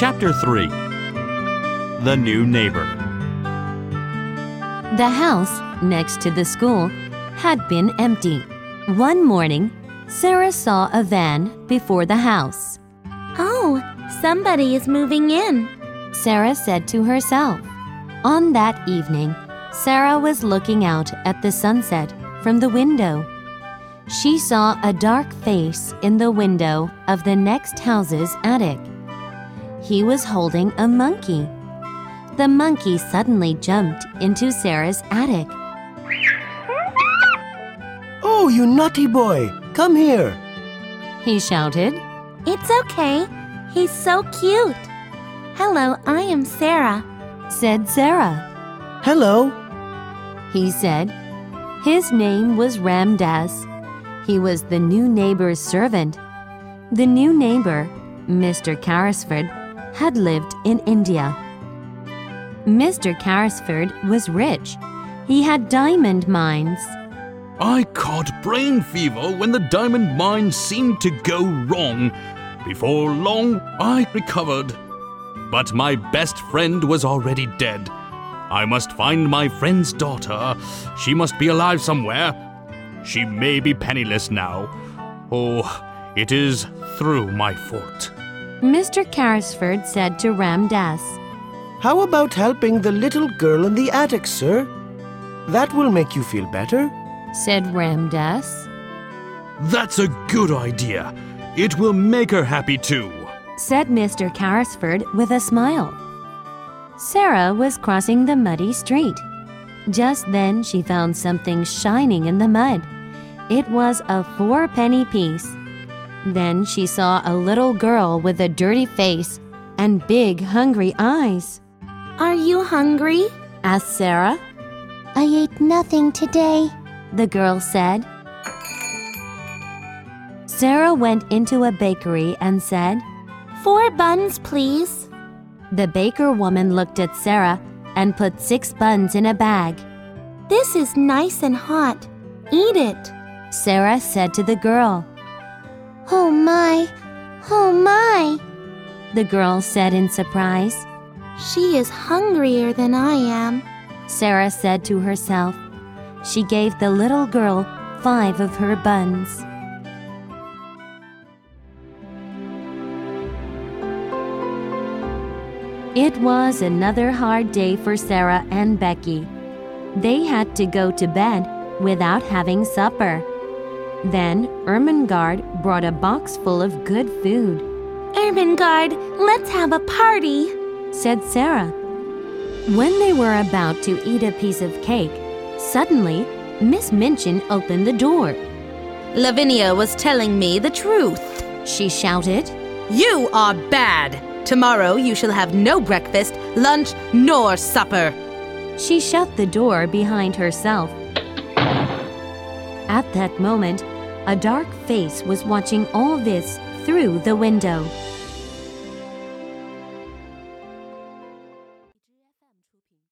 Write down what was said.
Chapter 3 The New Neighbor. The house next to the school had been empty. One morning, Sarah saw a van before the house. Oh, somebody is moving in. Sarah said to herself. On that evening, Sarah was looking out at the sunset from the window. She saw a dark face in the window of the next house's attic. He was holding a monkey. The monkey suddenly jumped into Sarah's attic. Oh, you naughty boy! Come here! He shouted. It's okay. He's so cute. Hello, I am Sarah. Said Sarah. Hello! He said. His name was Ramdas. He was the new neighbor's servant. The new neighbor, Mr. Carrisford, had lived in India. Mr. Carrisford was rich. He had diamond mines. I caught brain fever when the diamond mine seemed to go wrong. Before long, I recovered. But my best friend was already dead. I must find my friend's daughter. She must be alive somewhere. She may be penniless now. Oh, it is through my fault. Mr. Carrisford said to Ramdas. How about helping the little girl in the attic, sir? That will make you feel better. Said Ramdas. That's a good idea. It will make her happy too. Said Mr. Carrisford with a smile. Sarah was crossing the muddy street. Just then she found something shining in the mud. It was a four-penny piece. Then she saw a little girl with a dirty face and big, hungry eyes. Are you hungry? asked Sarah. I ate nothing today. The girl said. Sarah went into a bakery and said, Four buns, please. The baker woman looked at Sarah and put six buns in a bag. This is nice and hot. Eat it. Sarah said to the girl. Oh my, oh my. The girl said in surprise. She is hungrier than I am. Sarah said to herself. She gave the little girl five of her buns. It was another hard day for Sarah and Becky. They had to go to bed without having supper. Then Ermengarde brought a box full of good food. Ermengarde, let's have a party, said Sarah. When they were about to eat a piece of cake, suddenly Miss Minchin opened the door. Lavinia was telling me the truth, she shouted. You are bad. Tomorrow you shall have no breakfast, lunch, nor supper. She shut the door behind herself. At that moment, a dark face was watching all this through the window.